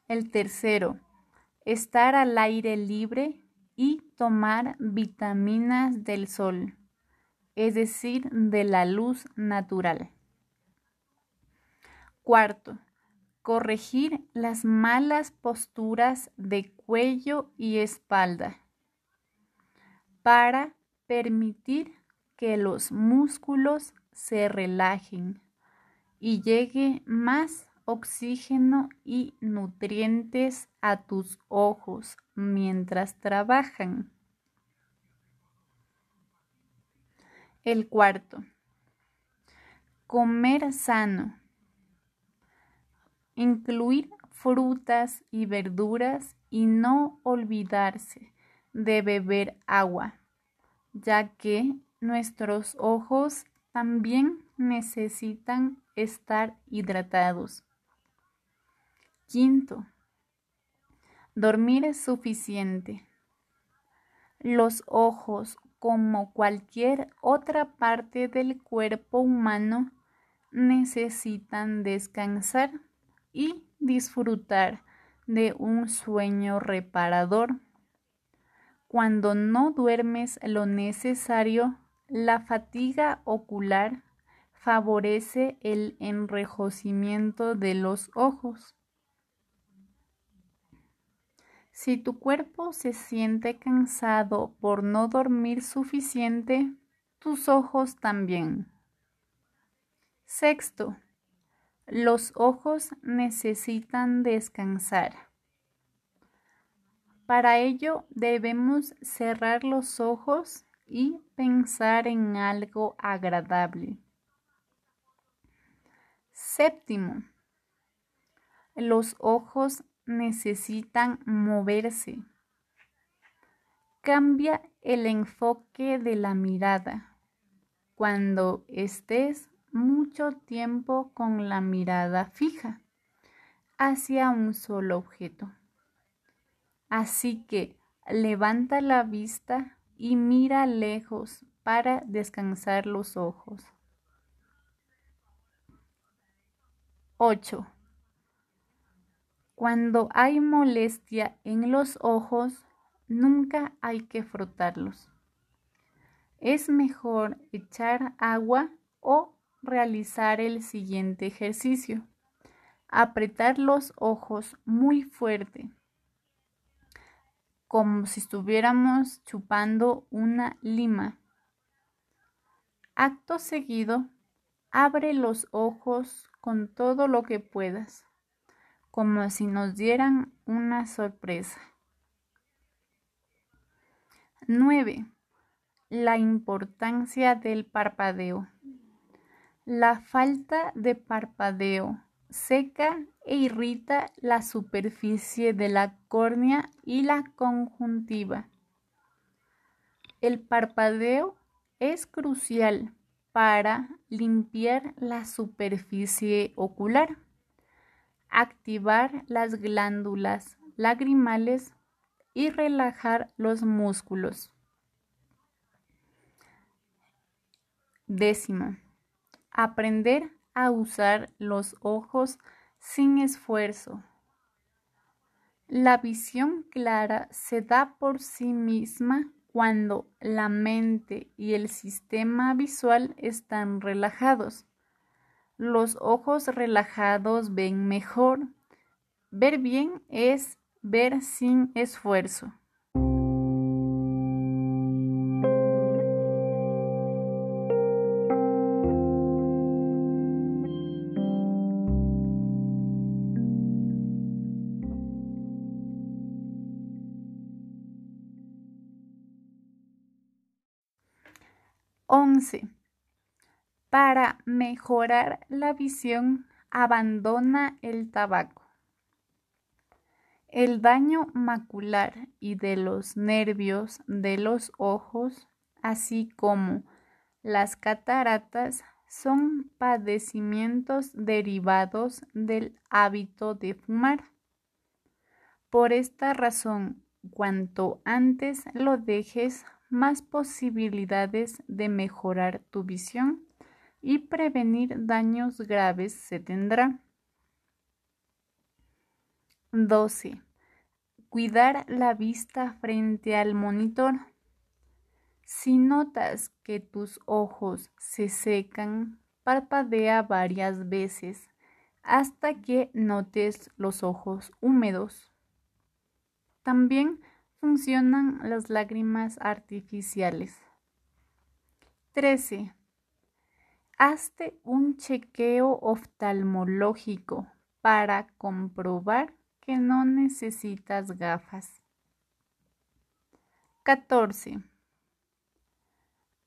El tercero, estar al aire libre y tomar vitaminas del sol, es decir, de la luz natural. Cuarto, corregir las malas posturas de cuello y espalda. para permitir que los músculos se relajen y llegue más oxígeno y nutrientes a tus ojos mientras trabajan. El cuarto, comer sano. Incluir frutas y verduras y no olvidarse de beber agua, ya que nuestros ojos también necesitan estar hidratados. Quinto, dormir es suficiente. Los ojos, como cualquier otra parte del cuerpo humano, necesitan descansar y disfrutar de un sueño reparador. Cuando no duermes lo necesario, la fatiga ocular favorece el enrejecimiento de los ojos. Si tu cuerpo se siente cansado por no dormir suficiente, tus ojos también. Sexto, los ojos necesitan descansar. Para ello debemos cerrar los ojos y pensar en algo agradable. Séptimo, los ojos necesitan moverse. Cambia el enfoque de la mirada cuando estés mucho tiempo con la mirada fija hacia un solo objeto. Así que levanta la vista y mira lejos para descansar los ojos. 8. Cuando hay molestia en los ojos, nunca hay que frotarlos. Es mejor echar agua o realizar el siguiente ejercicio. Apretar los ojos muy fuerte como si estuviéramos chupando una lima. Acto seguido, abre los ojos con todo lo que puedas, como si nos dieran una sorpresa. 9. La importancia del parpadeo. La falta de parpadeo seca e irrita la superficie de la córnea y la conjuntiva. El parpadeo es crucial para limpiar la superficie ocular, activar las glándulas lagrimales y relajar los músculos. Décimo, aprender a usar los ojos sin esfuerzo. La visión clara se da por sí misma cuando la mente y el sistema visual están relajados. Los ojos relajados ven mejor. Ver bien es ver sin esfuerzo. 11. Para mejorar la visión, abandona el tabaco. El daño macular y de los nervios de los ojos, así como las cataratas, son padecimientos derivados del hábito de fumar. Por esta razón, cuanto antes lo dejes, más posibilidades de mejorar tu visión y prevenir daños graves se tendrá. 12. Cuidar la vista frente al monitor. Si notas que tus ojos se secan, parpadea varias veces hasta que notes los ojos húmedos. También funcionan las lágrimas artificiales. 13. Hazte un chequeo oftalmológico para comprobar que no necesitas gafas. 14.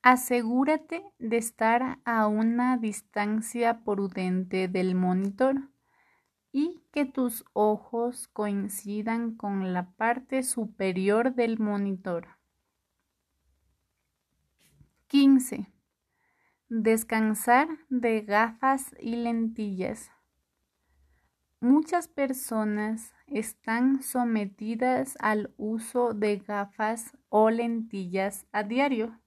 Asegúrate de estar a una distancia prudente del monitor y que tus ojos coincidan con la parte superior del monitor. 15. Descansar de gafas y lentillas. Muchas personas están sometidas al uso de gafas o lentillas a diario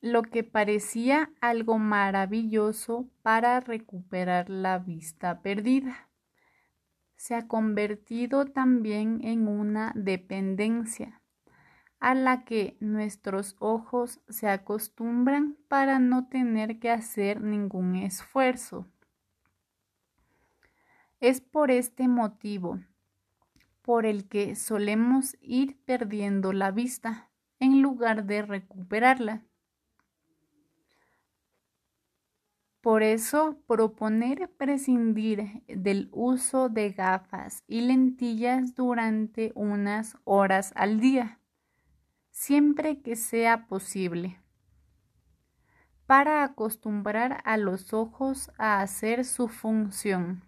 lo que parecía algo maravilloso para recuperar la vista perdida. Se ha convertido también en una dependencia a la que nuestros ojos se acostumbran para no tener que hacer ningún esfuerzo. Es por este motivo por el que solemos ir perdiendo la vista en lugar de recuperarla. Por eso, proponer prescindir del uso de gafas y lentillas durante unas horas al día, siempre que sea posible, para acostumbrar a los ojos a hacer su función.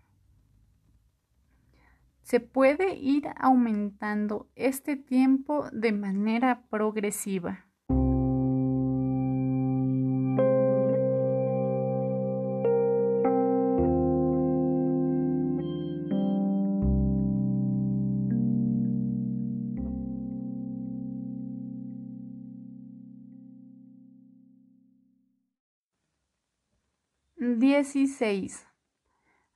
Se puede ir aumentando este tiempo de manera progresiva. 16.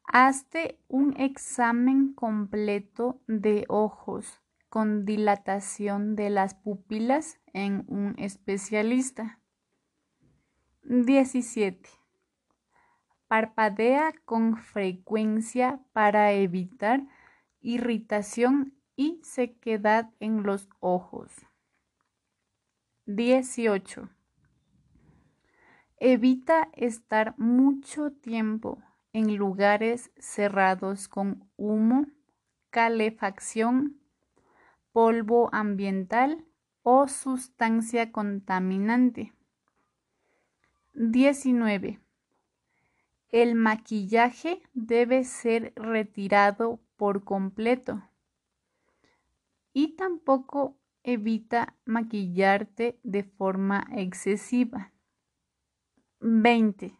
Hazte un examen completo de ojos con dilatación de las pupilas en un especialista. 17. Parpadea con frecuencia para evitar irritación y sequedad en los ojos. 18. Evita estar mucho tiempo en lugares cerrados con humo, calefacción, polvo ambiental o sustancia contaminante. 19. El maquillaje debe ser retirado por completo y tampoco evita maquillarte de forma excesiva. 20.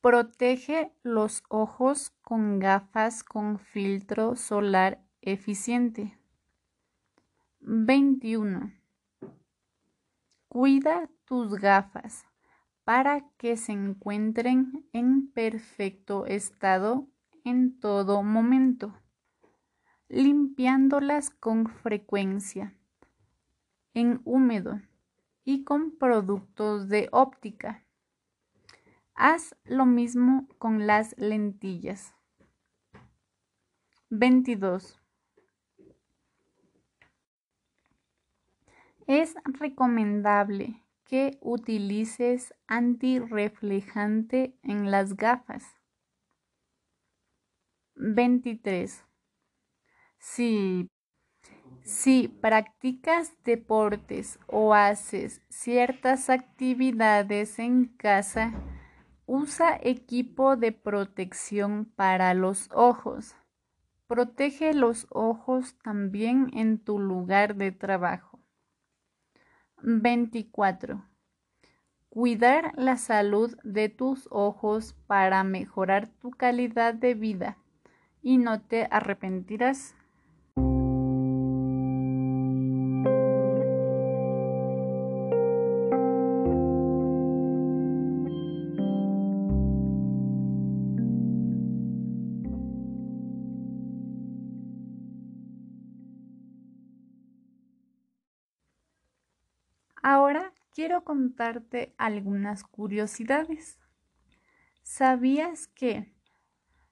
Protege los ojos con gafas con filtro solar eficiente. 21. Cuida tus gafas para que se encuentren en perfecto estado en todo momento, limpiándolas con frecuencia, en húmedo y con productos de óptica. Haz lo mismo con las lentillas. 22. Es recomendable que utilices antirreflejante en las gafas. 23. Si si practicas deportes o haces ciertas actividades en casa, usa equipo de protección para los ojos. Protege los ojos también en tu lugar de trabajo. 24. Cuidar la salud de tus ojos para mejorar tu calidad de vida y no te arrepentirás. Contarte algunas curiosidades. ¿Sabías que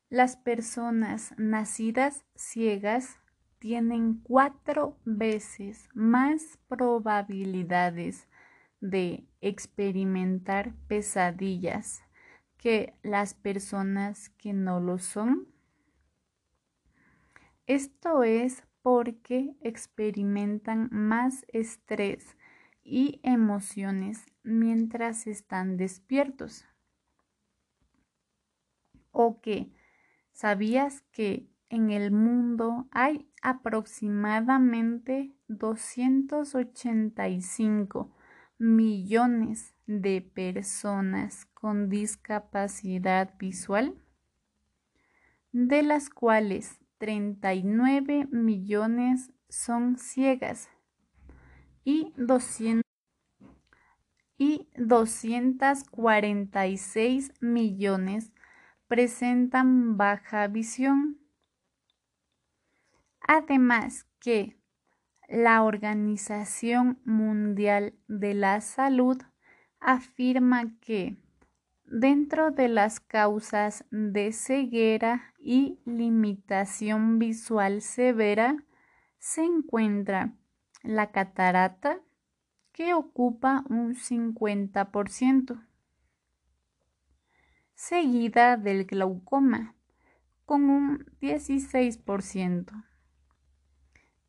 las personas nacidas ciegas tienen cuatro veces más probabilidades de experimentar pesadillas que las personas que no lo son. Esto es porque experimentan más estrés y emociones mientras están despiertos. O que, ¿sabías que en el mundo hay aproximadamente 285 millones de personas con discapacidad visual, de las cuales 39 millones son ciegas y, 200, y 246 millones presentan baja visión. Además que la Organización Mundial de la Salud afirma que dentro de las causas de ceguera y limitación visual severa se encuentra la catarata, que ocupa un 50%, seguida del glaucoma, con un 16%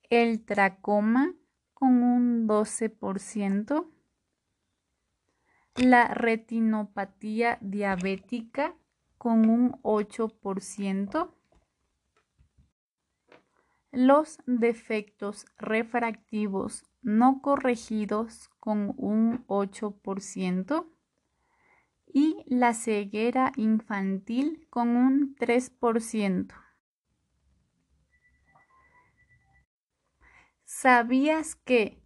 el tracoma con un 12%, la retinopatía diabética con un 8%, los defectos refractivos no corregidos con un 8% y la ceguera infantil con un 3%. ¿Sabías que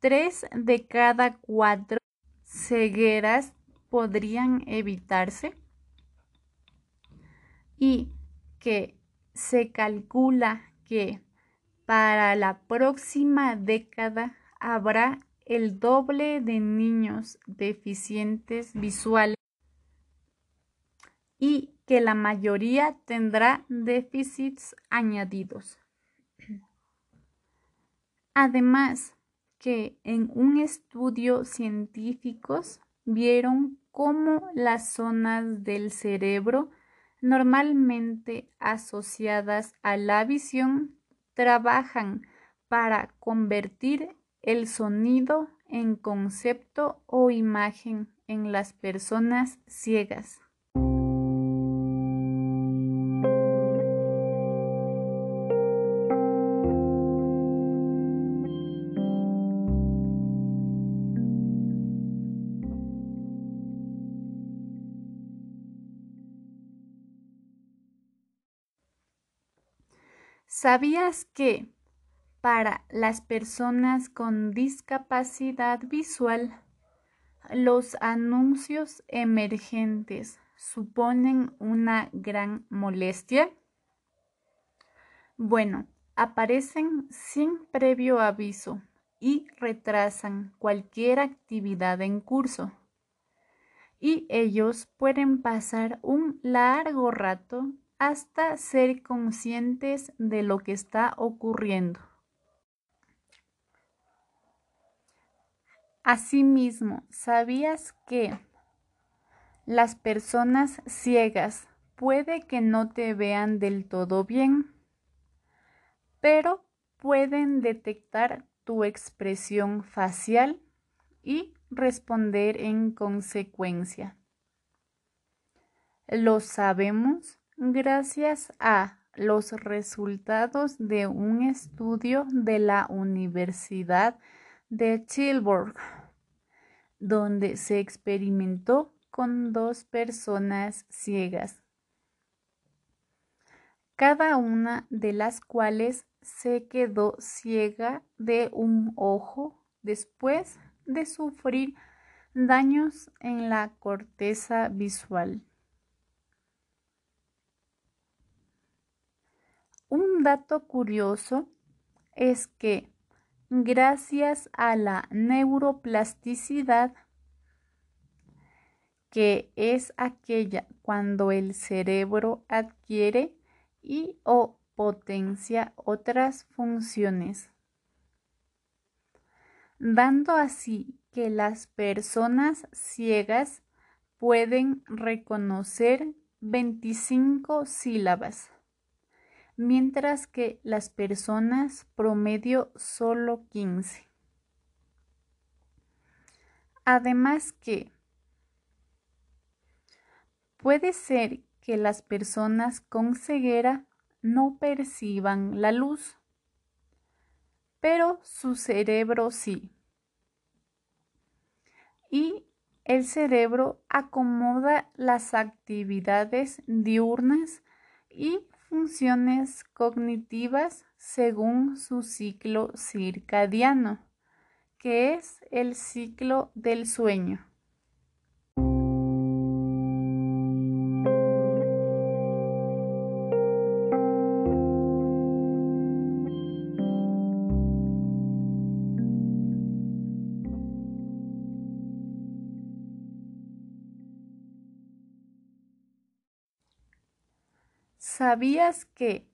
tres de cada cuatro cegueras podrían evitarse? Y que se calcula que para la próxima década habrá el doble de niños deficientes visuales y que la mayoría tendrá déficits añadidos. Además, que en un estudio científicos vieron cómo las zonas del cerebro normalmente asociadas a la visión trabajan para convertir el sonido en concepto o imagen en las personas ciegas. ¿Sabías que para las personas con discapacidad visual, los anuncios emergentes suponen una gran molestia? Bueno, aparecen sin previo aviso y retrasan cualquier actividad en curso. Y ellos pueden pasar un largo rato hasta ser conscientes de lo que está ocurriendo. Asimismo, ¿sabías que las personas ciegas puede que no te vean del todo bien, pero pueden detectar tu expresión facial y responder en consecuencia? ¿Lo sabemos? Gracias a los resultados de un estudio de la Universidad de Tilburg, donde se experimentó con dos personas ciegas, cada una de las cuales se quedó ciega de un ojo después de sufrir daños en la corteza visual. Un dato curioso es que gracias a la neuroplasticidad, que es aquella cuando el cerebro adquiere y o potencia otras funciones, dando así que las personas ciegas pueden reconocer 25 sílabas, mientras que las personas promedio solo 15. Además que puede ser que las personas con ceguera no perciban la luz, pero su cerebro sí. Y el cerebro acomoda las actividades diurnas y funciones cognitivas según su ciclo circadiano, que es el ciclo del sueño. ¿Sabías que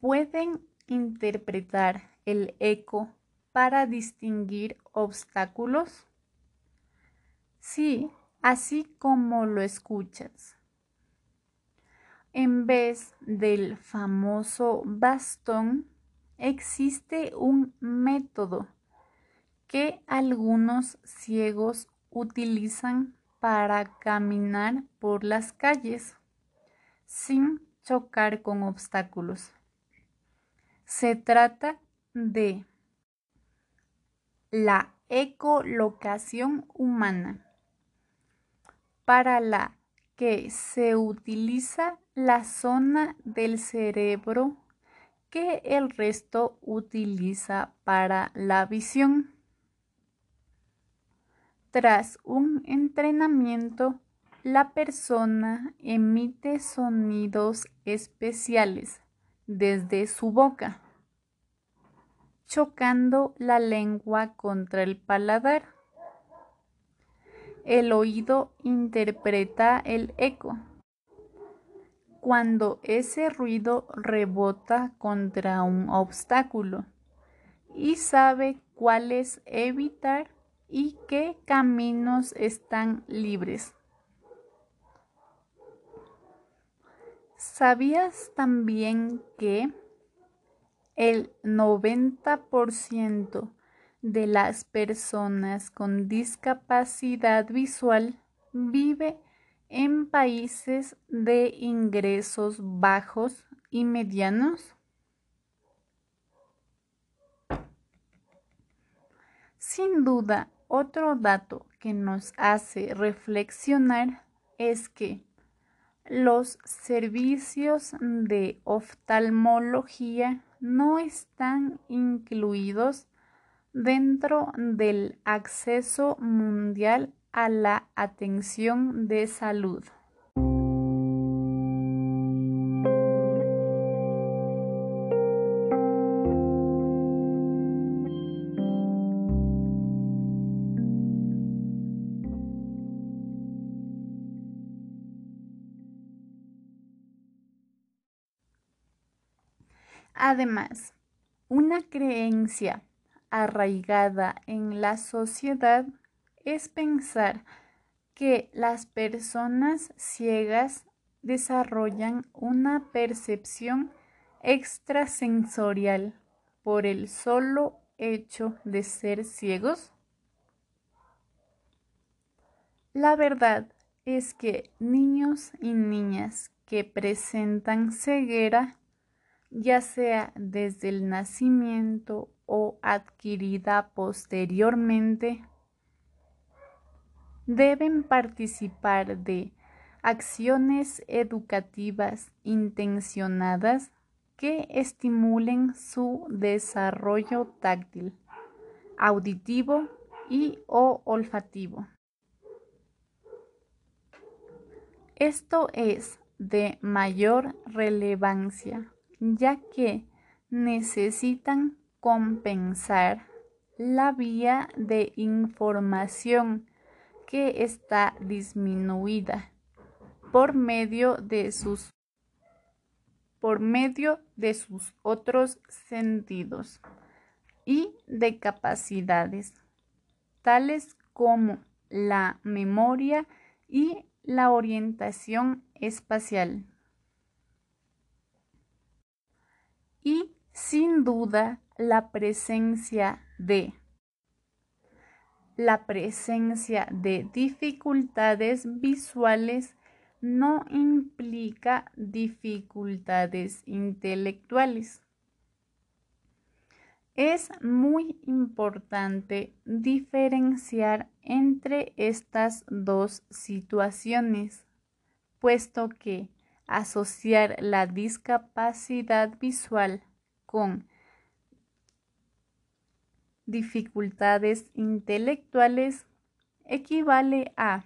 pueden interpretar el eco para distinguir obstáculos? Sí, así como lo escuchas. En vez del famoso bastón, existe un método que algunos ciegos utilizan para caminar por las calles sin chocar con obstáculos. Se trata de la ecolocación humana, para la que se utiliza la zona del cerebro que el resto utiliza para la visión. Tras un entrenamiento la persona emite sonidos especiales desde su boca, chocando la lengua contra el paladar. El oído interpreta el eco. Cuando ese ruido rebota contra un obstáculo y sabe cuáles evitar y qué caminos están libres. ¿Sabías también que el 90% de las personas con discapacidad visual vive en países de ingresos bajos y medianos? Sin duda, otro dato que nos hace reflexionar es que los servicios de oftalmología no están incluidos dentro del acceso mundial a la atención de salud. Además, una creencia arraigada en la sociedad es pensar que las personas ciegas desarrollan una percepción extrasensorial por el solo hecho de ser ciegos? La verdad es que niños y niñas que presentan ceguera ya sea desde el nacimiento o adquirida posteriormente, deben participar de acciones educativas intencionadas que estimulen su desarrollo táctil, auditivo y o olfativo. Esto es de mayor relevancia ya que necesitan compensar la vía de información que está disminuida por medio de sus por medio de sus otros sentidos y de capacidades, tales como la memoria y la orientación espacial. Y sin duda la presencia de la presencia de dificultades visuales no implica dificultades intelectuales. Es muy importante diferenciar entre estas dos situaciones, puesto que asociar la discapacidad visual con dificultades intelectuales equivale a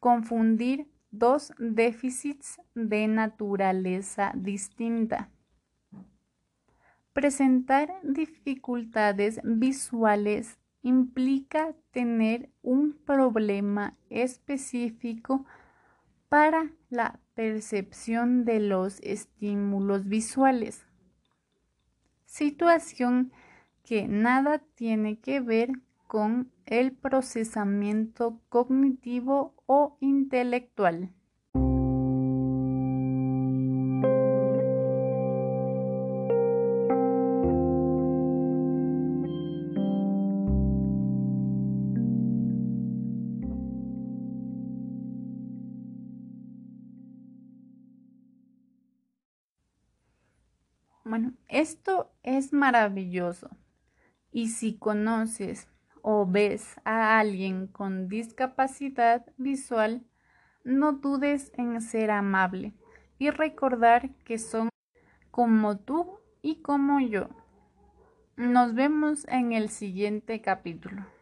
confundir dos déficits de naturaleza distinta. Presentar dificultades visuales implica tener un problema específico para la percepción de los estímulos visuales, situación que nada tiene que ver con el procesamiento cognitivo o intelectual. Esto es maravilloso. Y si conoces o ves a alguien con discapacidad visual, no dudes en ser amable y recordar que son como tú y como yo. Nos vemos en el siguiente capítulo.